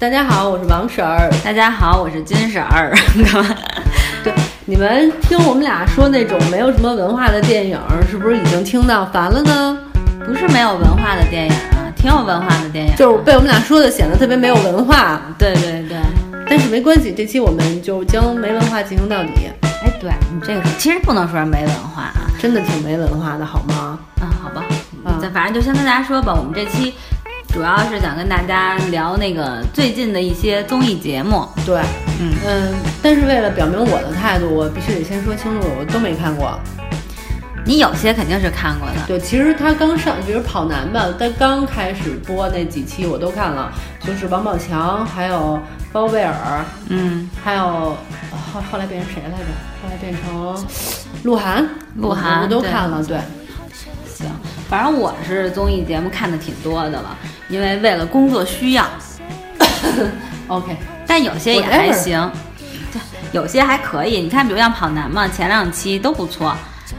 大家好，我是王婶儿。大家好，我是金婶儿。对，你们听我们俩说那种没有什么文化的电影，是不是已经听到烦了呢？不是没有文化的电影啊，挺有文化的电影。就是被我们俩说的显得特别没有文化。对对对，但是没关系，这期我们就将没文化进行到底。哎，对你这个其实不能说没文化啊，真的挺没文化的，好吗？嗯，好吧，嗯反正就先跟大家说吧，我们这期。主要是想跟大家聊那个最近的一些综艺节目。对，嗯嗯，但是为了表明我的态度，我必须得先说清楚，我都没看过。你有些肯定是看过的。对，其实他刚上，比如跑男吧，他刚开始播那几期我都看了，就是王宝强，还有包贝尔，嗯，还有后后来变成谁来着？后来变成鹿晗，鹿晗我都看了。对，行，反正我是综艺节目看的挺多的了。因为为了工作需要，OK，但有些也还行，对，有些还可以。你看，比如像跑男嘛，前两期都不错，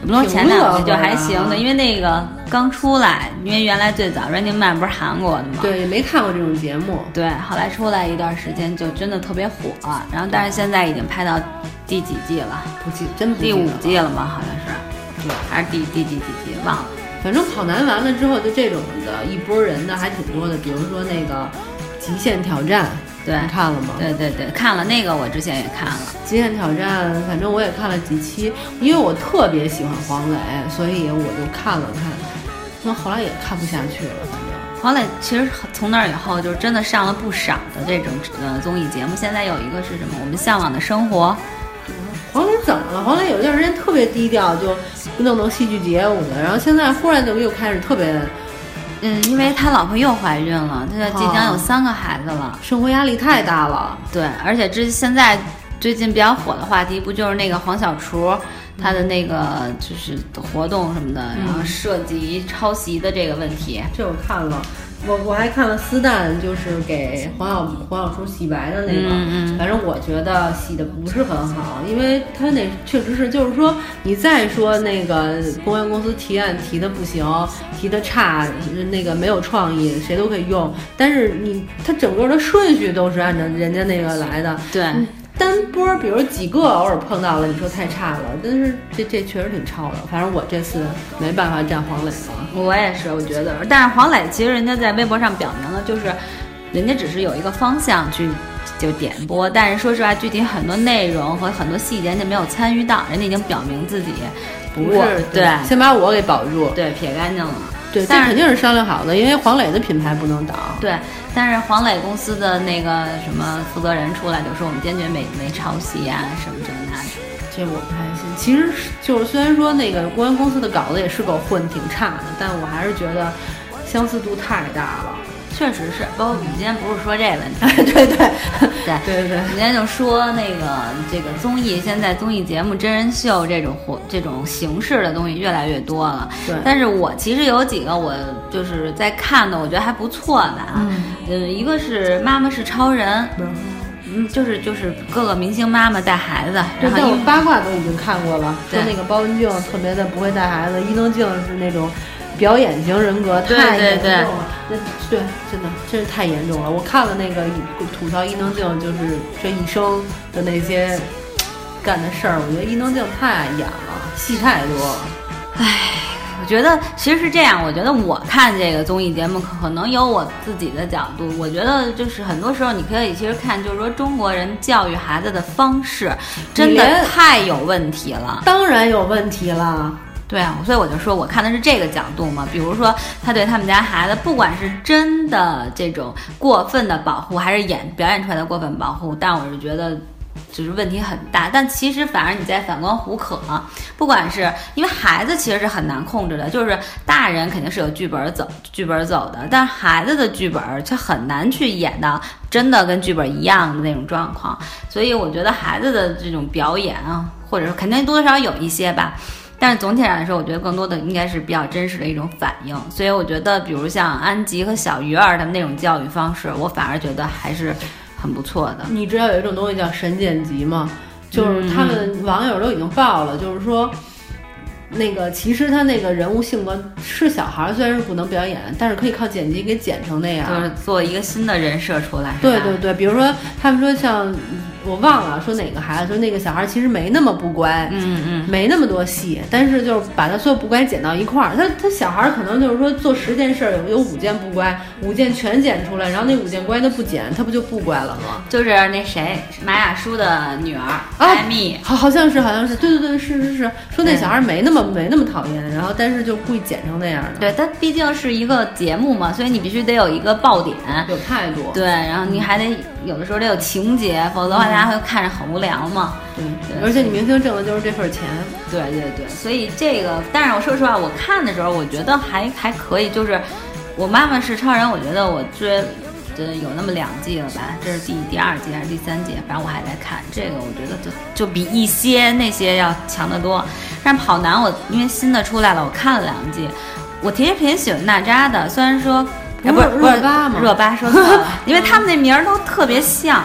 不说前两期就还行的，因为那个刚出来，因为原来最早 Running Man 不是韩国的嘛，对，也没看过这种节目，对，后来出来一段时间就真的特别火，然后但是现在已经拍到第几季了？不记，真第五季了吗？好像是，对，还是第第几几季？忘了。反正跑男完了之后，就这种的一波人的还挺多的，比如说那个《极限挑战》，对，你看了吗？对对对，看了那个，我之前也看了《极限挑战》，反正我也看了几期，因为我特别喜欢黄磊，所以我就看了看，那后来也看不下去了。反正黄磊其实从那以后就真的上了不少的这种呃综艺节目，现在有一个是什么？我们向往的生活。黄磊怎么了？黄磊有一段时间特别低调，就弄弄戏剧节舞的，然后现在忽然就又开始特别，嗯，因为他老婆又怀孕了，他即将有三个孩子了，生活压力太大了。对，而且这现在最近比较火的话题，不就是那个黄小厨他的那个就是活动什么的，然后涉及抄袭的这个问题，这我看了。我我还看了思旦，就是给黄小黄小厨洗白的那个，反正我觉得洗的不是很好，因为他那确实是，就是说你再说那个公关公司提案提的不行，提的差，那个没有创意，谁都可以用，但是你他整个的顺序都是按照人家那个来的，对。单波，比如几个偶尔碰到了，你说太差了，但是这这确实挺超的。反正我这次没办法站黄磊了。我也是，我觉得。但是黄磊其实人家在微博上表明了，就是人家只是有一个方向去就点播，但是说实话，具体很多内容和很多细节人家没有参与到，人家已经表明自己不是对，先把我给保住，对，撇干净了。对，但肯定是商量好的，因为黄磊的品牌不能倒。对，但是黄磊公司的那个什么负责人出来就说，我们坚决没没抄袭啊，什么这那的。这我不太信。其实就是虽然说那个公安公司的稿子也是够混，挺差的，但我还是觉得相似度太大了。确实是，包括我们今天不是说这问题，对对对对对对，今天就说那个这个综艺，现在综艺节目、真人秀这种活这种形式的东西越来越多了。对，但是我其实有几个我就是在看的，我觉得还不错的啊。嗯，一个是《妈妈是超人》，嗯，就是就是各个明星妈妈带孩子，然后八卦都已经看过了，说那个包文婧特别的不会带孩子，伊能静是那种。表演型人格太严重了，那对，真的真是太严重了。我看了那个吐槽伊能静，就是这一生的那些干的事儿，我觉得伊能静太演了，戏太多。唉，我觉得其实是这样，我觉得我看这个综艺节目可能有我自己的角度。我觉得就是很多时候你可以其实看，就是说中国人教育孩子的方式真的太有问题了。当然有问题了。对啊，所以我就说，我看的是这个角度嘛。比如说，他对他们家孩子，不管是真的这种过分的保护，还是演表演出来的过分保护，但我是觉得就是问题很大。但其实反而你在反观胡可，不管是因为孩子其实是很难控制的，就是大人肯定是有剧本走，剧本走的，但孩子的剧本却很难去演到真的跟剧本一样的那种状况。所以我觉得孩子的这种表演啊，或者说肯定多多少少有一些吧。但是总体上来说，我觉得更多的应该是比较真实的一种反应。所以我觉得，比如像安吉和小鱼儿他们那种教育方式，我反而觉得还是很不错的。你知道有一种东西叫神剪辑吗？就是他们网友都已经爆了，就是说那个其实他那个人物性格是小孩，虽然是不能表演，但是可以靠剪辑给剪成那样，就是做一个新的人设出来。对对对，比如说他们说像。我忘了说哪个孩子，说那个小孩其实没那么不乖，嗯嗯，没那么多戏，但是就是把他所有不乖剪到一块儿。他他小孩可能就是说做十件事有有五件不乖，五件全剪出来，然后那五件乖的不剪，他不就不乖了吗？就是那谁马雅舒的女儿艾米，好好像是好像是，对对对，是是是，说那小孩没那么没那么讨厌，然后但是就故意剪成那样的。对，他毕竟是一个节目嘛，所以你必须得有一个爆点，有态度。对，然后你还得有的时候得有情节，否则的话大家会看着很。无聊嘛，对，而且你明星挣的就是这份钱，对对对，所以这个，但是我说实话，我看的时候，我觉得还还可以，就是我妈妈是超人，我觉得我追，呃，有那么两季了吧，这是第第二季还是第三季，反正我还在看这个，我觉得就就比一些那些要强得多。但跑男我因为新的出来了，我看了两季，我其实挺喜欢娜扎的，虽然说不是热巴吗？热巴说错了，因为他们那名儿都特别像。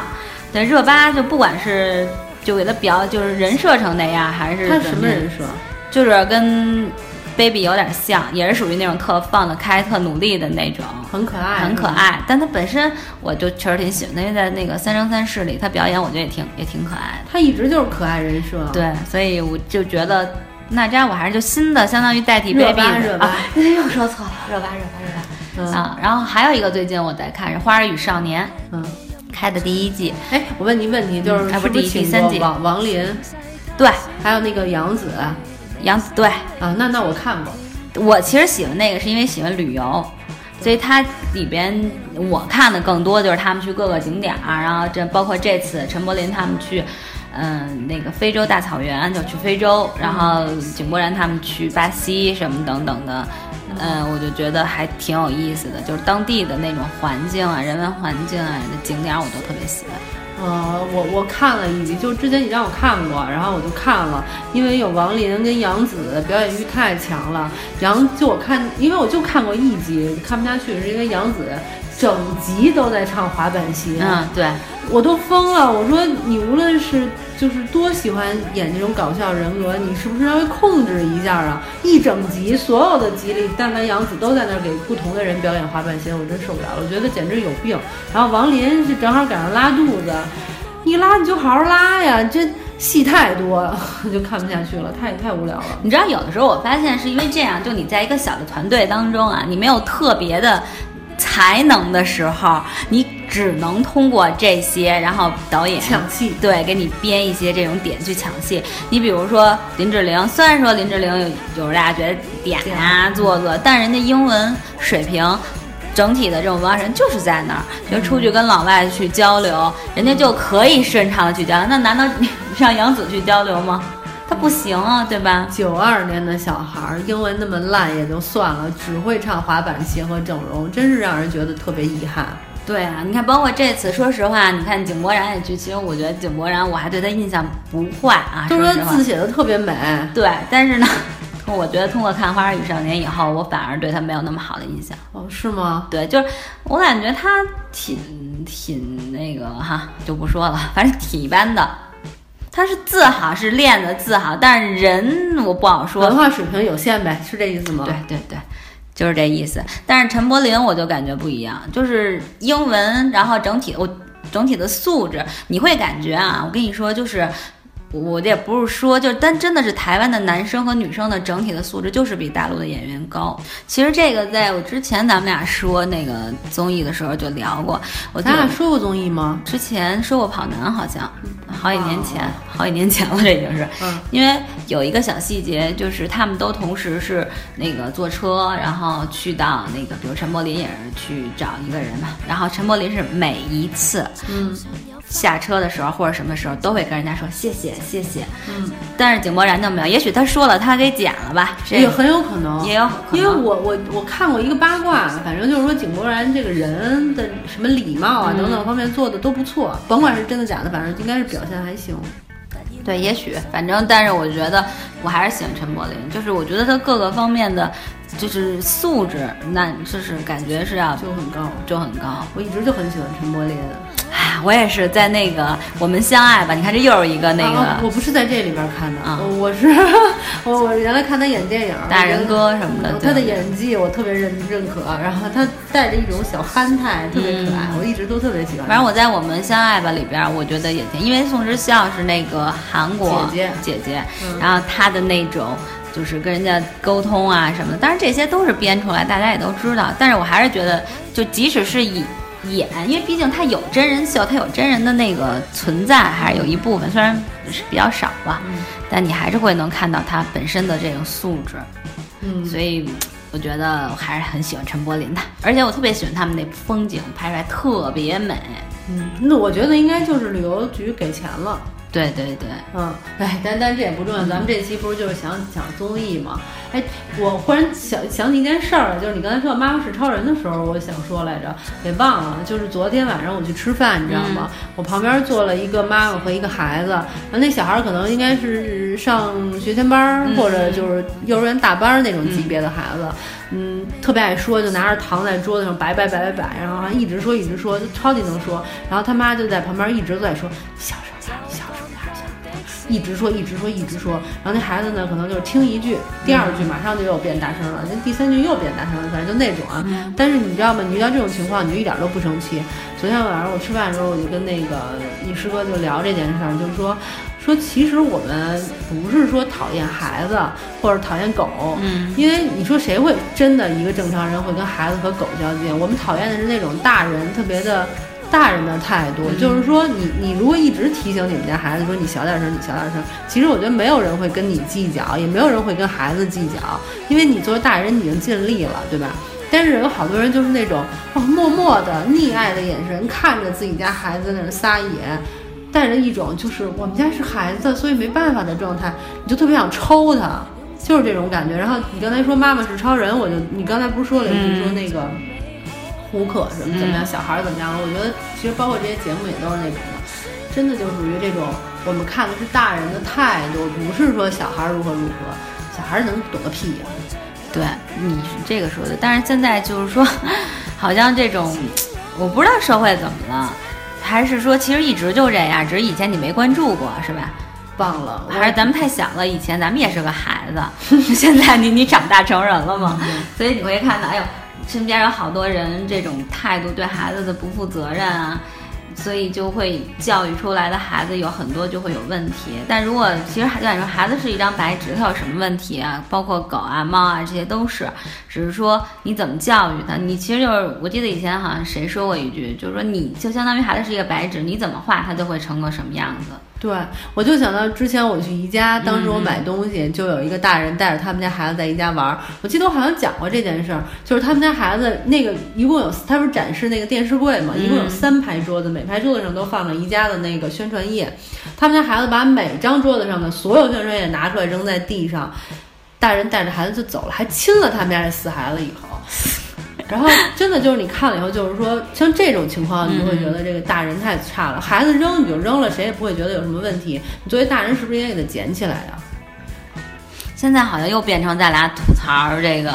对热巴就不管是就给他表就是人设成那样，还是他什么人设？就是跟 baby 有点像，也是属于那种特放得开、特努力的那种，很可爱，很可爱。但他本身我就确实挺喜欢，因为在那个《三生三世》里他表演，我觉得也挺也挺可爱的。他一直就是可爱人设。对，所以我就觉得娜扎我还是就新的，相当于代替 baby 热巴，又说错了，热巴热巴热巴啊。然后还有一个最近我在看是《花儿与少年》，嗯。开的第一季，哎，我问你问题，就是是不是第三季？王王林，对，还有那个杨紫，杨紫对啊，那那我看过。我其实喜欢那个是因为喜欢旅游，所以它里边我看的更多就是他们去各个景点儿，然后这包括这次陈柏霖他们去，嗯，那个非洲大草原就去非洲，然后井柏然他们去巴西什么等等的。嗯，我就觉得还挺有意思的，就是当地的那种环境啊、人文环境啊、景点，我都特别喜欢。呃，我我看了一集，就之前你让我看过，然后我就看了，因为有王林跟杨紫表演欲太强了。杨就我看，因为我就看过一集，看不下去，是因为杨紫整集都在唱滑板鞋。嗯，对，我都疯了。我说你无论是。就是多喜欢演这种搞笑人格，你是不是稍微控制一下啊？一整集所有的集里，但凡杨紫都在那儿给不同的人表演滑板鞋，我真受不了了，我觉得简直有病。然后王林是正好赶上拉肚子，一拉你就好好拉呀，这戏太多了，就看不下去了，太太无聊了。你知道有的时候我发现是因为这样，就你在一个小的团队当中啊，你没有特别的。才能的时候，你只能通过这些，然后导演抢戏，对，给你编一些这种点去抢戏。你比如说林志玲，虽然说林志玲有有时大家觉得点啊做作，但人家英文水平，整体的这种文化人就是在那儿，就出去跟老外去交流，人家就可以顺畅的去交流。那难道你让杨紫去交流吗？他不行啊，对吧？九二年的小孩英文那么烂也就算了，只会唱滑板鞋和整容，真是让人觉得特别遗憾。对啊，你看，包括这次，说实话，你看井柏然也去，其实我觉得井柏然，我还对他印象不坏啊。都说字写的特别美，对，但是呢，我觉得通过看《花儿与少年》以后，我反而对他没有那么好的印象。哦，是吗？对，就是我感觉他挺挺那个哈，就不说了，反正挺一般的。他是字好，是练的字好，但是人我不好说。文化水平有限呗，是这意思吗？对对对，就是这意思。但是陈柏霖我就感觉不一样，就是英文，然后整体我整体的素质，你会感觉啊，我跟你说就是。我也不是说，就但真的是台湾的男生和女生的整体的素质就是比大陆的演员高。其实这个在我之前咱们俩说那个综艺的时候就聊过。我咱俩说过综艺吗？之前说过跑男，好像好几年前，好几年前了，这已经是。嗯。因为有一个小细节，就是他们都同时是那个坐车，然后去到那个，比如陈柏霖也是去找一个人嘛，然后陈柏霖是每一次，嗯。下车的时候或者什么时候都会跟人家说谢谢谢谢，嗯，但是井柏然就没有，也许他说了他给剪了吧，也很有可能，也有，因为我我我看过一个八卦，反正就是说井柏然这个人的什么礼貌啊等等方面做的都不错，甭管是真的假的，反正应该是表现还行。对，也许反正，但是我觉得我还是喜欢陈柏霖，就是我觉得他各个方面的就是素质，那就是感觉是要就很高，就很高。我一直就很喜欢陈柏霖。我也是在那个我们相爱吧，你看这又是一个那个，我不是在这里边看的啊，我是 我我原来看他演电影《大人哥》什么的，他的演技我特别认认可，然后他带着一种小憨态，特别可爱，我一直都特别喜欢。反正我在我们相爱吧里边，我觉得也挺，因为宋智孝是那个韩国姐姐姐，然后他的那种。就是跟人家沟通啊什么的，当然这些都是编出来，大家也都知道。但是我还是觉得，就即使是以演，因为毕竟他有真人秀，他有真人的那个存在，还是有一部分，虽然是比较少吧，但你还是会能看到他本身的这个素质。嗯，所以我觉得我还是很喜欢陈柏霖的，而且我特别喜欢他们那风景拍出来特别美。嗯，那我觉得应该就是旅游局给钱了。对对对，嗯，哎，但但这也不重要，咱们这期不是就是想讲综艺吗？哎，我忽然想想起一件事儿来，就是你刚才说到《妈妈是超人》的时候，我想说来着，给忘了。就是昨天晚上我去吃饭，你知道吗？我旁边坐了一个妈妈和一个孩子，然后那小孩可能应该是上学前班或者就是幼儿园大班那种级别的孩子，嗯，特别爱说，就拿着糖在桌子上摆摆摆摆摆，然后一直说一直说，就超级能说。然后他妈就在旁边一直在说小声点，小声。一直说，一直说，一直说，然后那孩子呢，可能就是听一句，第二句马上就又变大声了，那第三句又变大声了，反正就那种啊。但是你知道吗？你遇到这种情况，你就一点都不生气。昨天晚上我吃饭的时候，我就跟那个你师哥就聊这件事儿，就是说，说其实我们不是说讨厌孩子或者讨厌狗，嗯，因为你说谁会真的一个正常人会跟孩子和狗较劲？我们讨厌的是那种大人特别的。大人的态度就是说，你你如果一直提醒你们家孩子说你小点声，你小点声，其实我觉得没有人会跟你计较，也没有人会跟孩子计较，因为你作为大人已经尽力了，对吧？但是有好多人就是那种哦，默默的溺爱的眼神看着自己家孩子在那撒野，带着一种就是我们家是孩子，所以没办法的状态，你就特别想抽他，就是这种感觉。然后你刚才说妈妈是超人，我就你刚才不是说了一句说那个。胡可什么怎么样？小孩怎么样了？我觉得其实包括这些节目也都是那种的，真的就属于这种我们看的是大人的态度，不是说小孩如何如何，小孩能懂个屁呀！对，你是这个说的。但是现在就是说，好像这种我不知道社会怎么了，还是说其实一直就这样，只是以前你没关注过，是吧？忘了，还是咱们太小了。以前咱们也是个孩子，现在你你长大成人了嘛，所以你会看到，哎呦。身边有好多人这种态度对孩子的不负责任啊，所以就会教育出来的孩子有很多就会有问题。但如果其实就感说孩子是一张白纸，他有什么问题啊？包括狗啊、猫啊这些都是，只是说你怎么教育他。你其实就是我记得以前好像谁说过一句，就是说你就相当于孩子是一个白纸，你怎么画他就会成个什么样子。对，我就想到之前我去宜家，当时我买东西，就有一个大人带着他们家孩子在宜家玩。我记得我好像讲过这件事儿，就是他们家孩子那个一共有，他不是展示那个电视柜嘛，一共有三排桌子，每排桌子上都放着宜家的那个宣传页。他们家孩子把每张桌子上的所有宣传页拿出来扔在地上，大人带着孩子就走了，还亲了他们家这死孩子一口。然后真的就是你看了以后，就是说像这种情况，你就会觉得这个大人太差了。孩子扔你就扔了，谁也不会觉得有什么问题。你作为大人是不是也给他捡起来呀？现在好像又变成咱俩吐槽这个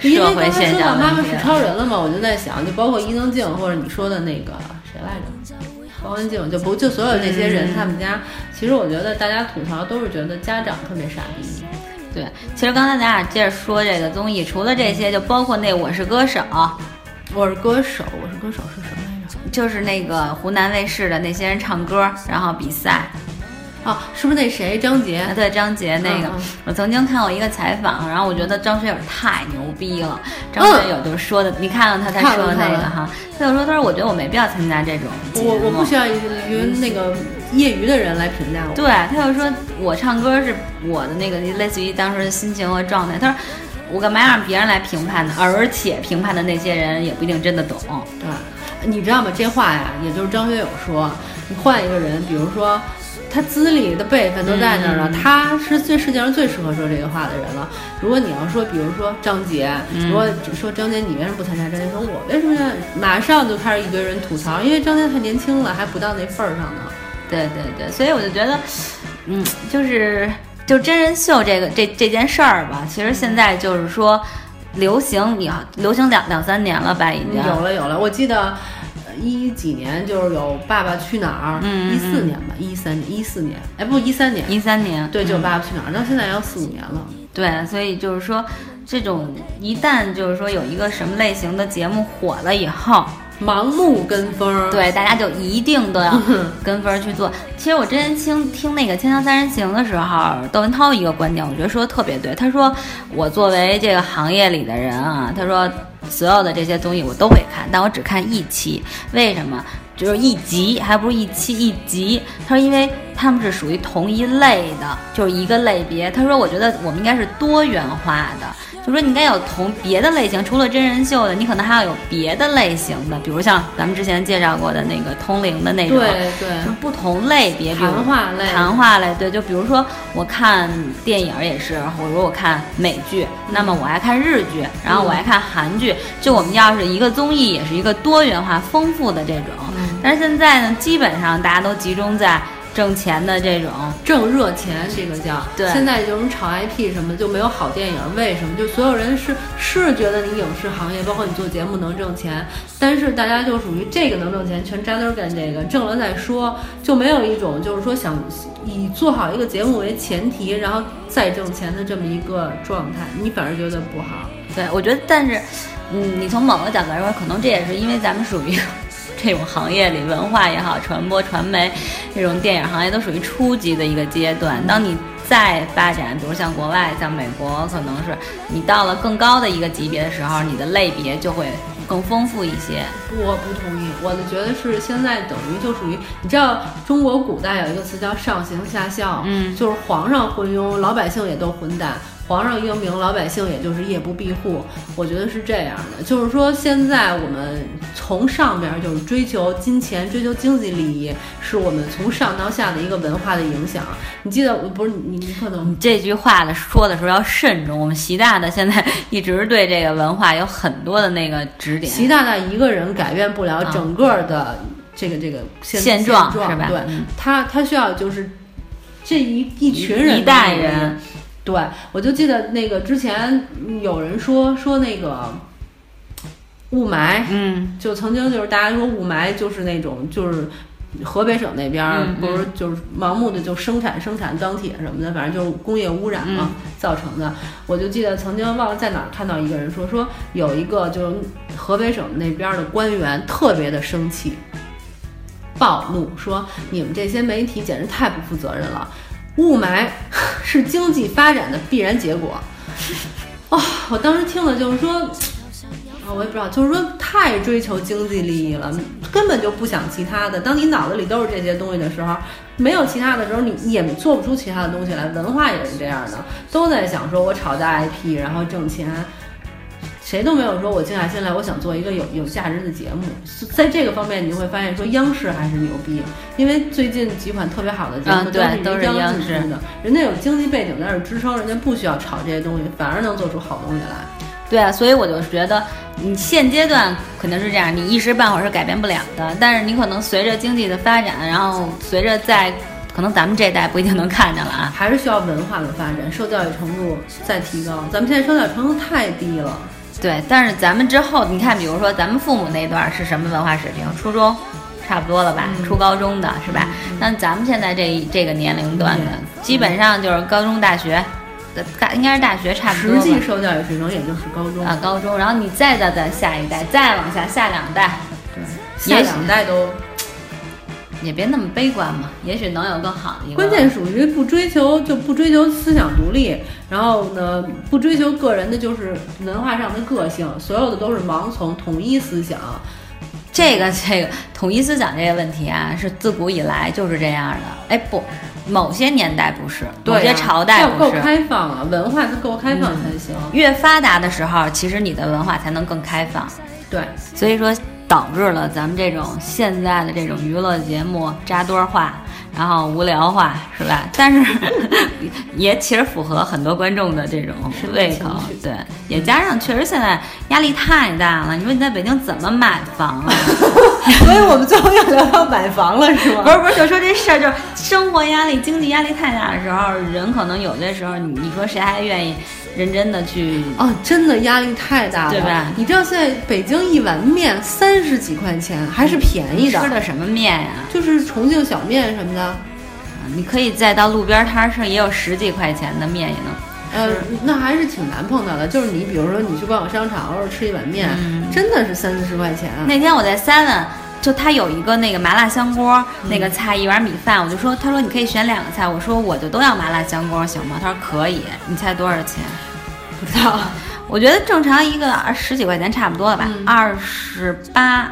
社会现象妈妈是超人了嘛？我就在想，就包括伊能静或者你说的那个谁来着，包文静，就不就所有这些人，他们家其实我觉得大家吐槽都是觉得家长特别傻逼。对，其实刚才咱俩接着说这个综艺，除了这些，就包括那《我是歌手》，我是歌手，我是歌手是什么来着？就是那个湖南卫视的那些人唱歌，然后比赛。哦，是不是那谁张杰？对，张杰那个，我曾经看过一个采访，然后我觉得张学友太牛逼了。张学友就说的，你看到他他说那个哈，他就说他说我觉得我没必要参加这种，我我不需要一个那个业余的人来评价我。对，他就说我唱歌是我的那个类似于当时的心情和状态。他说我干嘛让别人来评判呢？而且评判的那些人也不一定真的懂。对，你知道吗？这话呀，也就是张学友说，你换一个人，比如说。他资历的辈分都在那儿了，他是最世界上最适合说这个话的人了。如果你要说，比如说张杰，如果说张杰你为什么不参加？张杰说，我为什么要？马上就开始一堆人吐槽，因为张杰太年轻了，还不到那份儿上呢。对对对，所以我就觉得，嗯，就是就真人秀这个这这件事儿吧，其实现在就是说流行，你流行两两三年了吧，已经有了有了。我记得。一几年就是有《爸爸去哪儿》，一四年吧，一三年，一四年，哎，不，一三年，一三年，对，就《爸爸去哪儿》，到现在要四五年了。对，所以就是说，这种一旦就是说有一个什么类型的节目火了以后。盲目跟风，对，大家就一定都要跟风去做。其实我之前听听那个《锵锵三人行》的时候，窦文涛一个观点，我觉得说的特别对。他说：“我作为这个行业里的人啊，他说所有的这些综艺我都会看，但我只看一期。为什么？就是一集，还不是一期一集。他说，因为他们是属于同一类的，就是一个类别。他说，我觉得我们应该是多元化的。”就说你应该有同别的类型，除了真人秀的，你可能还要有别的类型的，比如像咱们之前介绍过的那个通灵的那种，对对，就是不同类别，谈话类，谈话类，对，就比如说我看电影也是，或者我看美剧，那么我爱看日剧，然后我爱看韩剧，就我们要是一个综艺，也是一个多元化、丰富的这种。但是现在呢，基本上大家都集中在。挣钱的这种挣热钱，这个叫对。现在就是炒 IP 什么就没有好电影，为什么？就所有人是是觉得你影视行业，包括你做节目能挣钱，但是大家就属于这个能挣钱，全扎堆干这个，挣了再说，就没有一种就是说想以做好一个节目为前提，然后再挣钱的这么一个状态，你反而觉得不好。对，我觉得，但是，嗯，你从某个角度来说，可能这也是因为咱们属于。这种行业里，文化也好，传播、传媒，这种电影行业都属于初级的一个阶段。当你再发展，比如像国外，像美国，可能是你到了更高的一个级别的时候，你的类别就会更丰富一些。我不同意，我的觉得是现在等于就属于，你知道中国古代有一个词叫上行下效，嗯，就是皇上昏庸，老百姓也都混蛋。皇上英明，老百姓也就是夜不闭户。我觉得是这样的，就是说现在我们从上边就是追求金钱，追求经济利益，是我们从上到下的一个文化的影响。你记得不是你你可能你这句话的说的时候要慎重。我们习大大现在 一直对这个文化有很多的那个指点。习大大一个人改变不了整个的这个这个现状，是吧？对，他他需要就是这一一群人一代人。对，我就记得那个之前有人说说那个雾霾，嗯，就曾经就是大家说雾霾就是那种就是河北省那边不是就是盲目的就生产生产钢铁什么的，反正就是工业污染嘛造成的。我就记得曾经忘了在哪儿看到一个人说说有一个就是河北省那边的官员特别的生气，暴怒说你们这些媒体简直太不负责任了。雾霾是经济发展的必然结果，哦！我当时听了就是说，啊，我也不知道，就是说太追求经济利益了，根本就不想其他的。当你脑子里都是这些东西的时候，没有其他的时候，你也做不出其他的东西来。文化也是这样的，都在想说我炒大 IP，然后挣钱。谁都没有说，我静下心来，我想做一个有有价值的节目。在这个方面，你就会发现，说央视还是牛逼，因为最近几款特别好的节目都是央视的，人家有经济背景在这支撑，人家不需要炒这些东西，反而能做出好东西来。对啊，所以我就觉得，你现阶段肯定是这样，你一时半会儿是改变不了的。但是你可能随着经济的发展，然后随着在可能咱们这代不一定能看见了啊，还是需要文化的发展，受教育程度再提高。咱们现在受教育程度太低了。对，但是咱们之后，你看，比如说咱们父母那段是什么文化水平？初中，差不多了吧？初高中的是吧？那咱们现在这这个年龄段的，基本上就是高中、大学，大应该是大学差不多。实际受教育水平也就是高中啊，高中。然后你再再再下一代，再往下下两代，对，下两代都。也别那么悲观嘛，也许能有更好的一个。关键属于不追求，就不追求思想独立，然后呢，不追求个人的，就是文化上的个性，所有的都是盲从统一思想。这个这个统一思想这个问题啊，是自古以来就是这样的。哎，不，某些年代不是，某些朝代不是。要够开放啊，文化它够开放才行。越发达的时候，其实你的文化才能更开放。对，所以说。导致了咱们这种现在的这种娱乐节目扎堆化，然后无聊化，是吧？但是 也其实符合很多观众的这种胃口，对。也加上确实现在压力太大了，你说你在北京怎么买房啊？所以我们最后要聊到买房了，是吗？不是不是，就说这事儿，就是生活压力、经济压力太大的时候，人可能有的时候，你你说谁还愿意？认真的去哦，真的压力太大了，对吧？你知道现在北京一碗面三十几块钱，还是便宜的。吃的什么面呀？就是重庆小面什么的。你可以再到路边摊上，也有十几块钱的面也能。呃，那还是挺难碰到的。就是你，比如说你去逛逛商场，偶尔吃一碗面，真的是三四十块钱。那天我在 seven，就他有一个那个麻辣香锅，那个菜一碗米饭，我就说，他说你可以选两个菜，我说我就都要麻辣香锅，行吗？他说可以。你猜多少钱？不知道。我觉得正常一个十几块钱差不多了吧，二十八。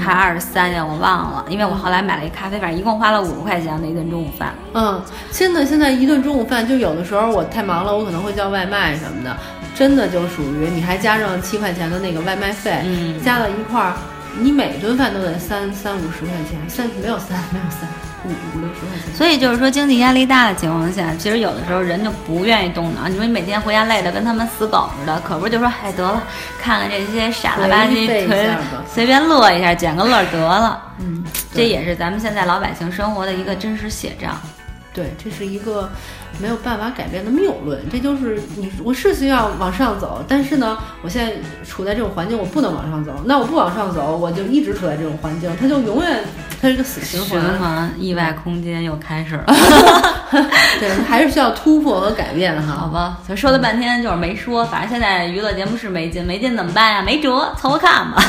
还二十三呀，我忘了，因为我后来买了一咖啡，反正一共花了五十块钱那一顿中午饭。嗯，真的，现在一顿中午饭，就有的时候我太忙了，我可能会叫外卖什么的，真的就属于你还加上七块钱的那个外卖费，加到一块儿，你每顿饭都得三三五十块钱，三没有三没有三。五五六十块钱，所以就是说，经济压力大的情况下，其实有的时候人就不愿意动脑。你说你每天回家累的跟他们死狗似的，可不就说，哎，得了，看看这些傻了吧唧，随便乐一下，捡个乐得了。嗯，这也是咱们现在老百姓生活的一个真实写照。对，这是一个没有办法改变的谬论。这就是你，我是需要往上走，但是呢，我现在处在这种环境，我不能往上走。那我不往上走，我就一直处在这种环境，它就永远它是个死循环。循环，意外空间又开始了。对，还是需要突破和改变哈。好吧，咱说了半天就是没说，反正现在娱乐节目是没劲，没劲怎么办呀？没辙，凑合看吧。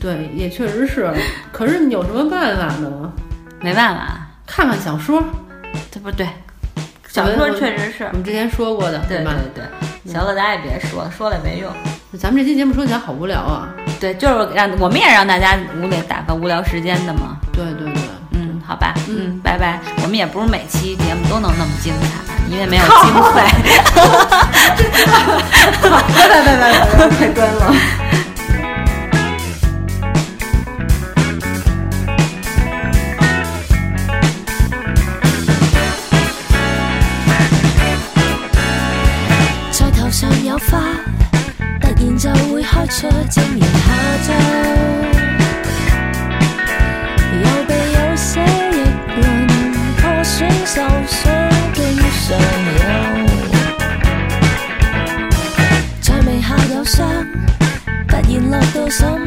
对，也确实是。可是你有什么办法呢？没办法，看看小说。这不对，小说确实是我们之前说过的，对对对。行了咱也别说了，说了也没用。咱们这期节目说起来好无聊啊。对，就是让我们也让大家无聊打发无聊时间的嘛。对对对，嗯，好吧，嗯，拜拜。我们也不是每期节目都能那么精彩，因为没有经费。拜拜拜拜拜拜，开端了。然